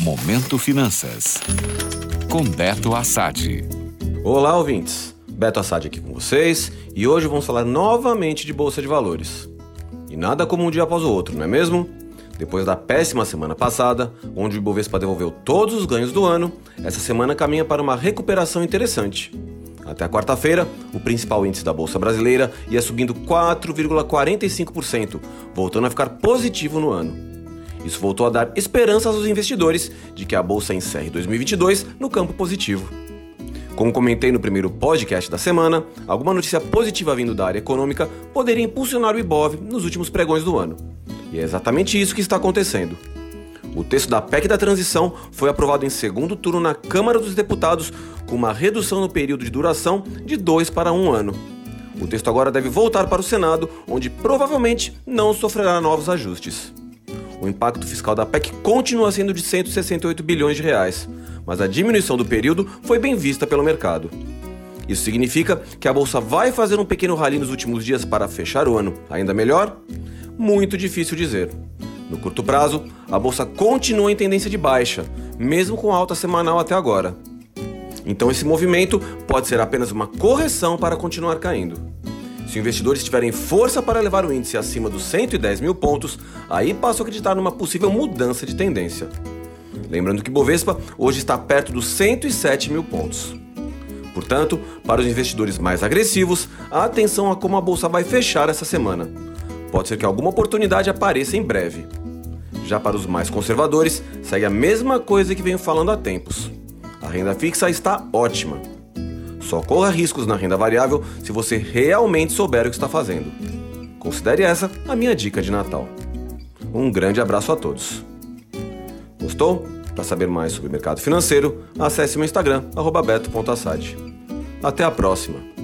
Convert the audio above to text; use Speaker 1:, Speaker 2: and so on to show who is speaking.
Speaker 1: Momento Finanças. Com Beto Assad.
Speaker 2: Olá, ouvintes. Beto Assad aqui com vocês e hoje vamos falar novamente de Bolsa de Valores. E nada como um dia após o outro, não é mesmo? Depois da péssima semana passada, onde o Ibovespa devolveu todos os ganhos do ano, essa semana caminha para uma recuperação interessante. Até a quarta-feira, o principal índice da Bolsa Brasileira ia subindo 4,45%, voltando a ficar positivo no ano. Isso voltou a dar esperanças aos investidores de que a bolsa encerre 2022 no campo positivo. Como comentei no primeiro podcast da semana, alguma notícia positiva vindo da área econômica poderia impulsionar o Ibov nos últimos pregões do ano. E é exatamente isso que está acontecendo. O texto da PEC da transição foi aprovado em segundo turno na Câmara dos Deputados, com uma redução no período de duração de dois para um ano. O texto agora deve voltar para o Senado, onde provavelmente não sofrerá novos ajustes. O impacto fiscal da PEC continua sendo de 168 bilhões de reais, mas a diminuição do período foi bem vista pelo mercado. Isso significa que a bolsa vai fazer um pequeno rally nos últimos dias para fechar o ano. Ainda melhor? Muito difícil dizer. No curto prazo, a bolsa continua em tendência de baixa, mesmo com alta semanal até agora. Então esse movimento pode ser apenas uma correção para continuar caindo. Se investidores tiverem força para levar o índice acima dos 110 mil pontos, aí passo a acreditar numa possível mudança de tendência. Lembrando que Bovespa hoje está perto dos 107 mil pontos. Portanto, para os investidores mais agressivos, atenção a como a bolsa vai fechar essa semana. Pode ser que alguma oportunidade apareça em breve. Já para os mais conservadores, segue a mesma coisa que venho falando há tempos. A renda fixa está ótima. Só corra riscos na renda variável se você realmente souber o que está fazendo. Considere essa a minha dica de Natal. Um grande abraço a todos. Gostou? Para saber mais sobre mercado financeiro, acesse meu Instagram, beto.assad. Até a próxima!